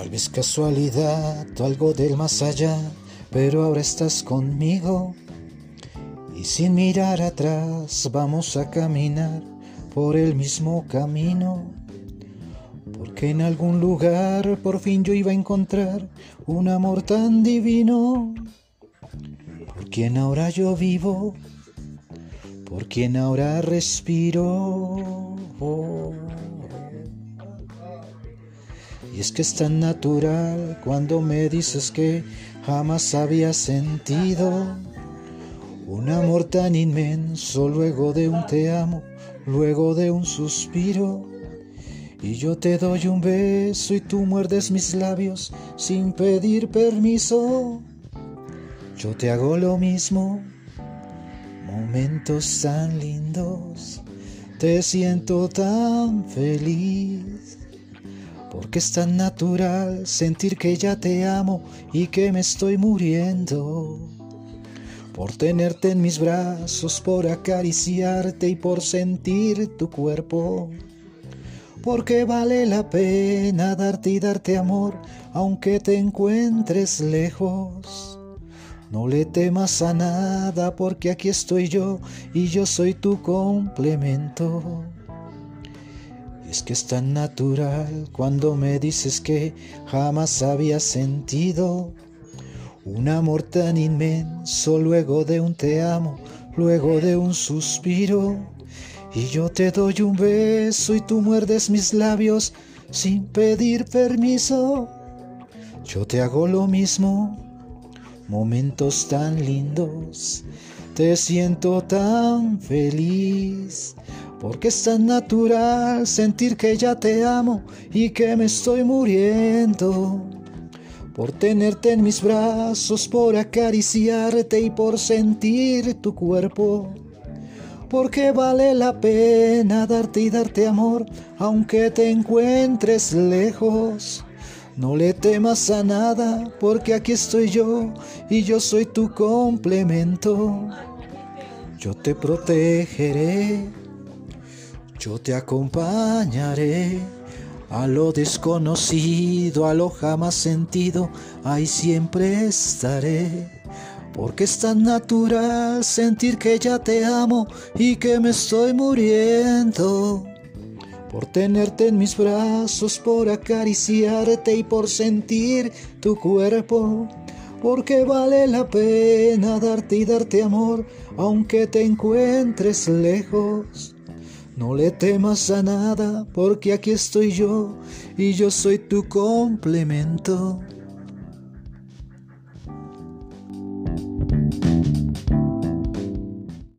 vez casualidad o algo del más allá, pero ahora estás conmigo. Y sin mirar atrás vamos a caminar por el mismo camino. Porque en algún lugar por fin yo iba a encontrar un amor tan divino. Por quien ahora yo vivo, por quien ahora respiro. Es que es tan natural cuando me dices que jamás había sentido un amor tan inmenso luego de un te amo, luego de un suspiro. Y yo te doy un beso y tú muerdes mis labios sin pedir permiso. Yo te hago lo mismo, momentos tan lindos, te siento tan feliz. Porque es tan natural sentir que ya te amo y que me estoy muriendo. Por tenerte en mis brazos, por acariciarte y por sentir tu cuerpo. Porque vale la pena darte y darte amor, aunque te encuentres lejos. No le temas a nada porque aquí estoy yo y yo soy tu complemento. Es que es tan natural cuando me dices que jamás había sentido un amor tan inmenso luego de un te amo, luego de un suspiro. Y yo te doy un beso y tú muerdes mis labios sin pedir permiso. Yo te hago lo mismo, momentos tan lindos, te siento tan feliz. Porque es tan natural sentir que ya te amo y que me estoy muriendo. Por tenerte en mis brazos, por acariciarte y por sentir tu cuerpo. Porque vale la pena darte y darte amor, aunque te encuentres lejos. No le temas a nada, porque aquí estoy yo y yo soy tu complemento. Yo te protegeré yo te acompañaré a lo desconocido, a lo jamás sentido, ahí siempre estaré. Porque es tan natural sentir que ya te amo y que me estoy muriendo. Por tenerte en mis brazos, por acariciarte y por sentir tu cuerpo. Porque vale la pena darte y darte amor, aunque te encuentres lejos. No le temas a nada, porque aquí estoy yo y yo soy tu complemento.